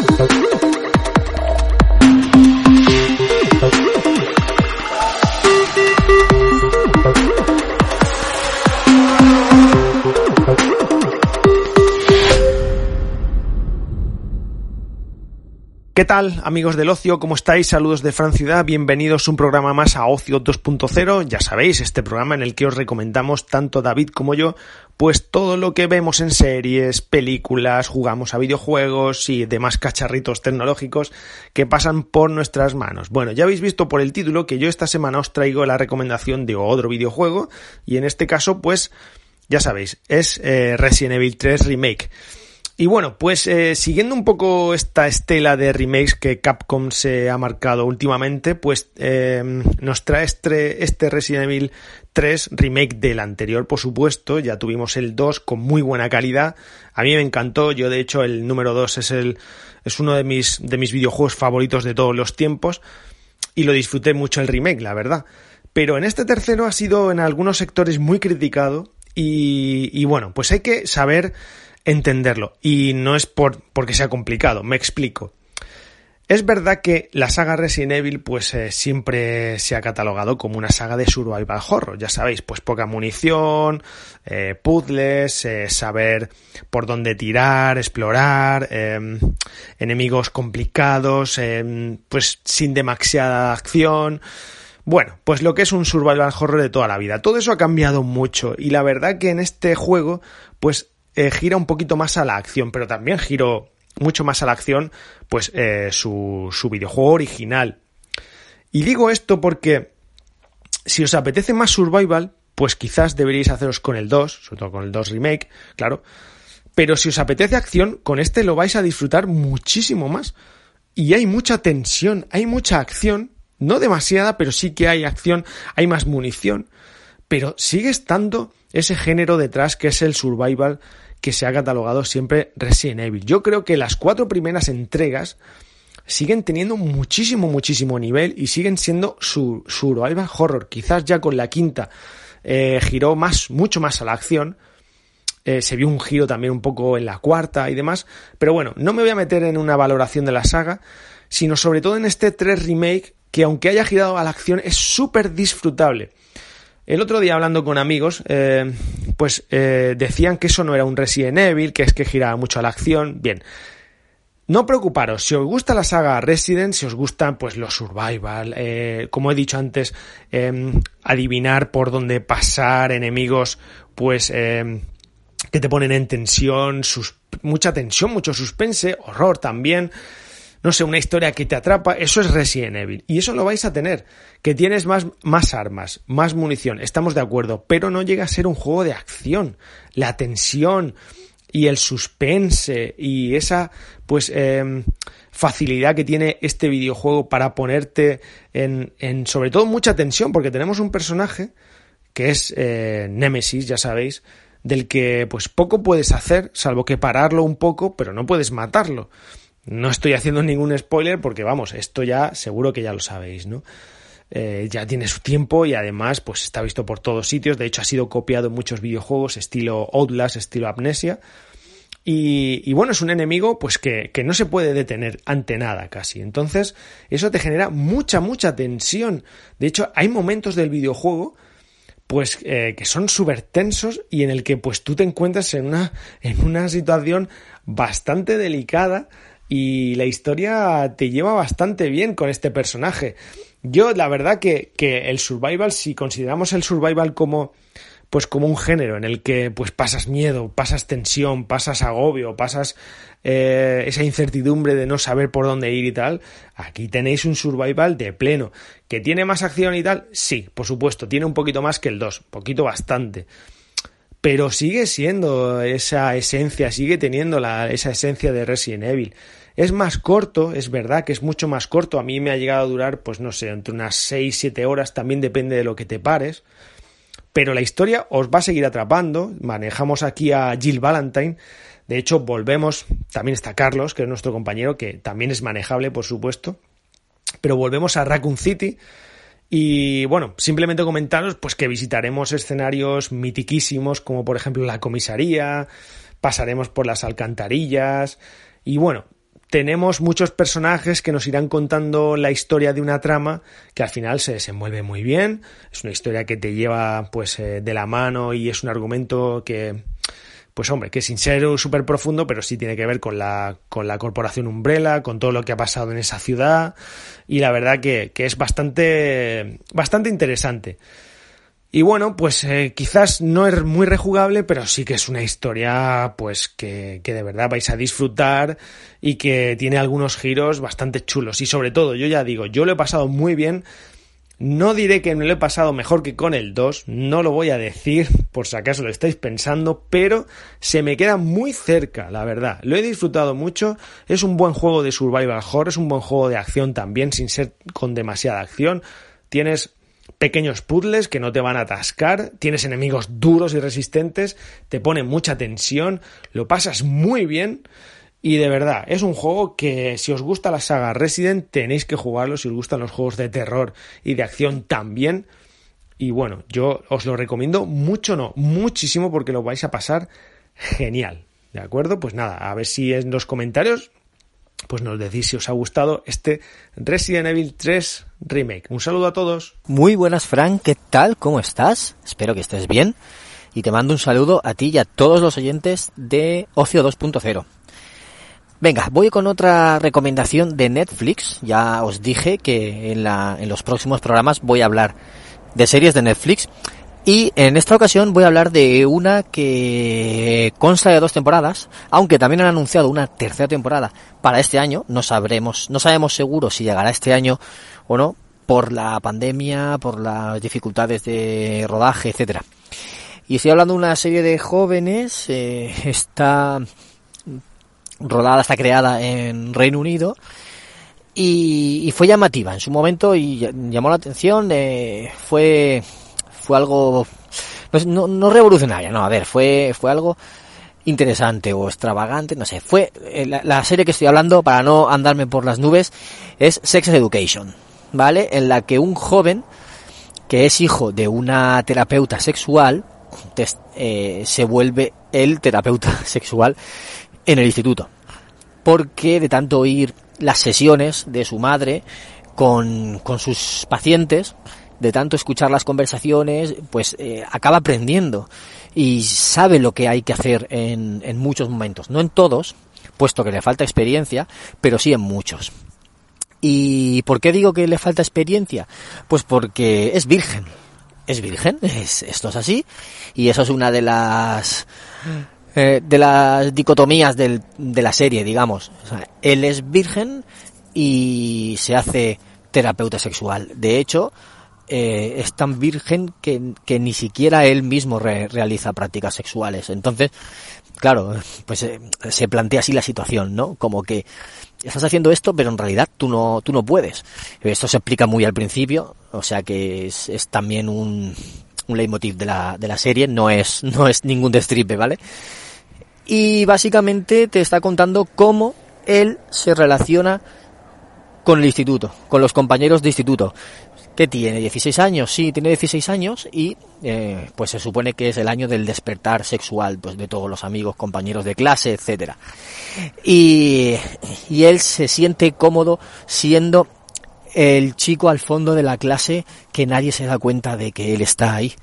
Thank you. ¿Qué tal, amigos del ocio? ¿Cómo estáis? Saludos de Fran Ciudad. Bienvenidos un programa más a Ocio 2.0. Ya sabéis, este programa en el que os recomendamos tanto David como yo, pues todo lo que vemos en series, películas, jugamos a videojuegos y demás cacharritos tecnológicos que pasan por nuestras manos. Bueno, ya habéis visto por el título que yo esta semana os traigo la recomendación de otro videojuego y en este caso, pues, ya sabéis, es eh, Resident Evil 3 Remake. Y bueno, pues eh, siguiendo un poco esta estela de remakes que Capcom se ha marcado últimamente, pues eh, nos trae este, este Resident Evil 3 remake del anterior, por supuesto. Ya tuvimos el 2 con muy buena calidad. A mí me encantó. Yo, de hecho, el número 2 es el es uno de mis de mis videojuegos favoritos de todos los tiempos y lo disfruté mucho el remake, la verdad. Pero en este tercero ha sido en algunos sectores muy criticado y, y bueno, pues hay que saber entenderlo. Y no es por, porque sea complicado, me explico. Es verdad que la saga Resident Evil pues eh, siempre se ha catalogado como una saga de survival horror, ya sabéis, pues poca munición, eh, puzzles, eh, saber por dónde tirar, explorar, em, enemigos complicados, em, pues sin demasiada acción. Bueno, pues lo que es un survival horror de toda la vida. Todo eso ha cambiado mucho y la verdad que en este juego pues eh, gira un poquito más a la acción, pero también giró mucho más a la acción, pues eh, su, su videojuego original. Y digo esto porque si os apetece más survival, pues quizás deberíais haceros con el 2, sobre todo con el 2 remake, claro. Pero si os apetece acción, con este lo vais a disfrutar muchísimo más. Y hay mucha tensión, hay mucha acción, no demasiada, pero sí que hay acción, hay más munición, pero sigue estando ese género detrás que es el survival que se ha catalogado siempre Resident Evil. Yo creo que las cuatro primeras entregas siguen teniendo muchísimo, muchísimo nivel y siguen siendo su, survival horror. Quizás ya con la quinta eh, giró más, mucho más a la acción. Eh, se vio un giro también un poco en la cuarta y demás. Pero bueno, no me voy a meter en una valoración de la saga, sino sobre todo en este 3 remake que aunque haya girado a la acción es súper disfrutable. El otro día hablando con amigos, eh, pues eh, decían que eso no era un Resident Evil, que es que giraba mucho a la acción. Bien, no preocuparos, si os gusta la saga Resident, si os gustan pues los survival, eh, como he dicho antes, em, adivinar por dónde pasar, enemigos, pues em, que te ponen en tensión, mucha tensión, mucho suspense, horror también no sé, una historia que te atrapa, eso es Resident Evil. Y eso lo vais a tener. Que tienes más, más armas, más munición, estamos de acuerdo, pero no llega a ser un juego de acción. La tensión y el suspense y esa, pues, em, facilidad que tiene este videojuego para ponerte en, en, sobre todo, mucha tensión, porque tenemos un personaje que es eh, Nemesis, ya sabéis, del que pues poco puedes hacer, salvo que pararlo un poco, pero no puedes matarlo. No estoy haciendo ningún spoiler porque vamos, esto ya seguro que ya lo sabéis, ¿no? Eh, ya tiene su tiempo y además pues está visto por todos sitios, de hecho ha sido copiado en muchos videojuegos estilo Outlast, estilo Amnesia. Y, bueno, es un enemigo pues que, no se puede detener ante nada casi. Entonces, eso te genera mucha, mucha tensión. De hecho, hay momentos del videojuego pues eh, que son súper tensos y en el que pues tú te encuentras en una, en una situación bastante delicada y la historia te lleva bastante bien con este personaje. Yo, la verdad que, que el survival, si consideramos el survival como pues como un género en el que pues pasas miedo, pasas tensión, pasas agobio, pasas eh, esa incertidumbre de no saber por dónde ir y tal, aquí tenéis un survival de pleno. ¿Que tiene más acción y tal? Sí, por supuesto, tiene un poquito más que el 2, poquito bastante pero sigue siendo esa esencia, sigue teniendo la, esa esencia de Resident Evil. Es más corto, es verdad que es mucho más corto. A mí me ha llegado a durar, pues no sé, entre unas 6-7 horas, también depende de lo que te pares. Pero la historia os va a seguir atrapando. Manejamos aquí a Jill Valentine. De hecho, volvemos. También está Carlos, que es nuestro compañero, que también es manejable, por supuesto. Pero volvemos a Raccoon City, y bueno, simplemente comentaros pues que visitaremos escenarios mitiquísimos como por ejemplo la comisaría, pasaremos por las alcantarillas y bueno, tenemos muchos personajes que nos irán contando la historia de una trama que al final se desenvuelve muy bien, es una historia que te lleva pues eh, de la mano y es un argumento que pues hombre, que sin ser súper profundo, pero sí tiene que ver con la, con la corporación Umbrella, con todo lo que ha pasado en esa ciudad, y la verdad que, es bastante, bastante interesante. Y bueno, pues eh, quizás no es muy rejugable, pero sí que es una historia pues que, que, de verdad vais a disfrutar y que tiene algunos giros bastante chulos. Y sobre todo, yo ya digo, yo lo he pasado muy bien no diré que me lo he pasado mejor que con el 2, no lo voy a decir por si acaso lo estáis pensando, pero se me queda muy cerca, la verdad. Lo he disfrutado mucho, es un buen juego de survival horror, es un buen juego de acción también, sin ser con demasiada acción. Tienes pequeños puzzles que no te van a atascar, tienes enemigos duros y resistentes, te pone mucha tensión, lo pasas muy bien. Y de verdad, es un juego que si os gusta la saga Resident tenéis que jugarlo, si os gustan los juegos de terror y de acción también. Y bueno, yo os lo recomiendo mucho, no, muchísimo porque lo vais a pasar genial. ¿De acuerdo? Pues nada, a ver si en los comentarios pues nos decís si os ha gustado este Resident Evil 3 Remake. Un saludo a todos. Muy buenas, Frank, ¿qué tal? ¿Cómo estás? Espero que estés bien. Y te mando un saludo a ti y a todos los oyentes de Ocio 2.0. Venga, voy con otra recomendación de Netflix. Ya os dije que en, en los próximos programas voy a hablar de series de Netflix. Y en esta ocasión voy a hablar de una que consta de dos temporadas, aunque también han anunciado una tercera temporada para este año. No sabremos, no sabemos seguro si llegará este año o no, por la pandemia, por las dificultades de rodaje, etcétera. Y estoy hablando de una serie de jóvenes, eh, está rodada, está creada en Reino Unido y, fue llamativa en su momento y llamó la atención, eh, fue, fue algo, no, no, revolucionaria, no, a ver, fue, fue algo interesante o extravagante, no sé, fue eh, la, serie que estoy hablando para no andarme por las nubes es Sex Education, ¿vale? En la que un joven que es hijo de una terapeuta sexual eh, se vuelve el terapeuta sexual en el instituto. Porque de tanto oír las sesiones de su madre con, con sus pacientes, de tanto escuchar las conversaciones, pues eh, acaba aprendiendo y sabe lo que hay que hacer en, en muchos momentos. No en todos, puesto que le falta experiencia, pero sí en muchos. ¿Y por qué digo que le falta experiencia? Pues porque es virgen. Es virgen, es, esto es así. Y eso es una de las eh, de las dicotomías del, de la serie, digamos. él es virgen y se hace terapeuta sexual. De hecho, eh, es tan virgen que, que, ni siquiera él mismo realiza prácticas sexuales. Entonces, claro, pues eh, se plantea así la situación, ¿no? Como que estás haciendo esto, pero en realidad tú no, tú no puedes. Esto se explica muy al principio, o sea que es, es también un, un leitmotiv de la, de la serie, no es, no es ningún destripe, ¿vale? y básicamente te está contando cómo él se relaciona con el instituto, con los compañeros de instituto. Que tiene? ¿16 años? Sí, tiene 16 años y eh, pues se supone que es el año del despertar sexual pues de todos los amigos, compañeros de clase, etcétera. Y, y él se siente cómodo siendo el chico al fondo de la clase que nadie se da cuenta de que él está ahí.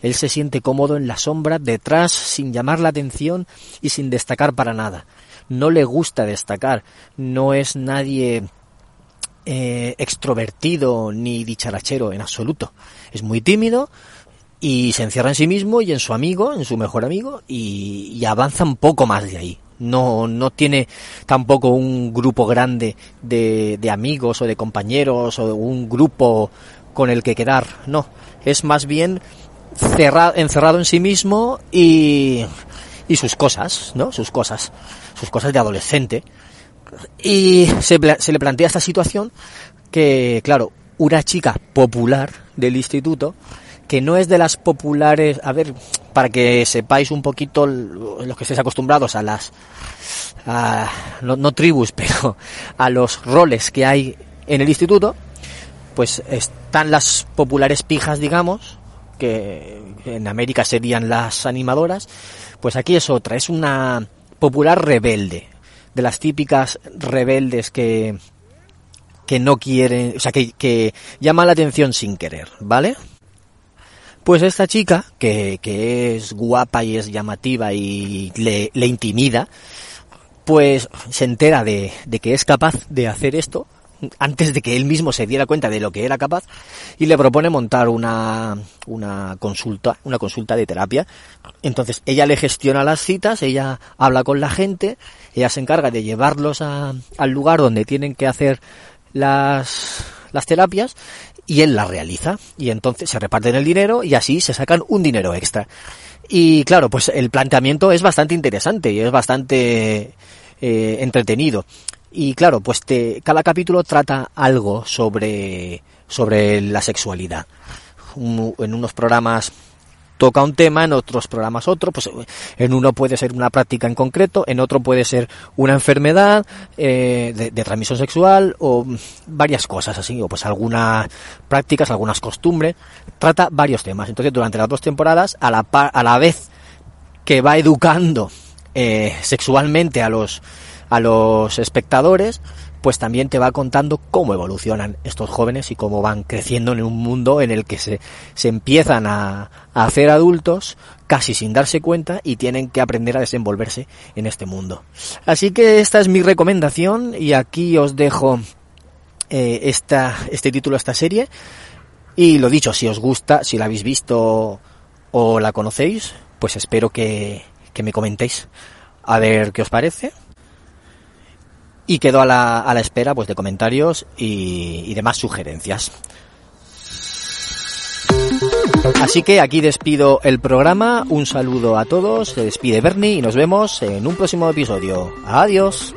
Él se siente cómodo en la sombra, detrás, sin llamar la atención y sin destacar para nada. No le gusta destacar, no es nadie eh, extrovertido ni dicharachero en absoluto. Es muy tímido y se encierra en sí mismo y en su amigo, en su mejor amigo, y, avanza un poco más de ahí. No, no tiene tampoco un grupo grande de, amigos o de compañeros o un grupo con el que quedar, no. Es más bien encerrado en sí mismo y, y sus cosas, ¿no? Sus cosas, sus cosas de adolescente. Y se, se le plantea esta situación que, claro, una chica popular del instituto, que no es de las populares, a ver, para que sepáis un poquito los que estéis acostumbrados a las, no, tribus, pero a los roles que hay en el instituto, pues están las populares pijas, digamos, que en América serían las animadoras, pues aquí es otra, es una popular rebelde, de las típicas rebeldes que, que no quieren, o sea, que, que llaman la atención sin querer, ¿vale? Pues esta chica, que, que es guapa y es llamativa y le, le intimida, pues se entera de, de que es capaz de hacer esto antes de que él mismo se diera cuenta de lo que era capaz y le propone montar una, una consulta, una consulta de terapia. Entonces ella le gestiona las citas, ella habla con la gente, ella se encarga de llevarlos a, al lugar donde tienen que hacer las, las terapias y él las realiza y entonces se reparten el dinero y así se sacan un dinero extra. Y claro, pues el planteamiento es bastante interesante y es bastante eh, entretenido. Y claro, pues te, cada capítulo trata algo sobre, sobre la sexualidad. en unos programas toca un tema, en otros programas otro, pues en uno puede ser una práctica en concreto, en otro puede ser una enfermedad eh, de, transmisión sexual o varias cosas así, o pues algunas prácticas, algunas costumbres, trata varios temas. Entonces durante las dos temporadas, a la, a la vez que va educando eh, sexualmente a los, a los espectadores, pues también te va contando cómo evolucionan estos jóvenes y cómo van creciendo en un mundo en el que se, se empiezan a, hacer adultos casi sin darse cuenta y tienen que aprender a desenvolverse en este mundo. Así que esta es mi recomendación y aquí os dejo eh, esta, este título, esta serie. Y lo dicho, si os gusta, si la habéis visto o la conocéis, pues espero que, que me comentéis a ver qué os parece y quedo a la, a la espera pues de comentarios y, y demás sugerencias. Así que aquí despido el programa, un saludo a todos, se despide Bernie y nos vemos en un próximo episodio. Adiós.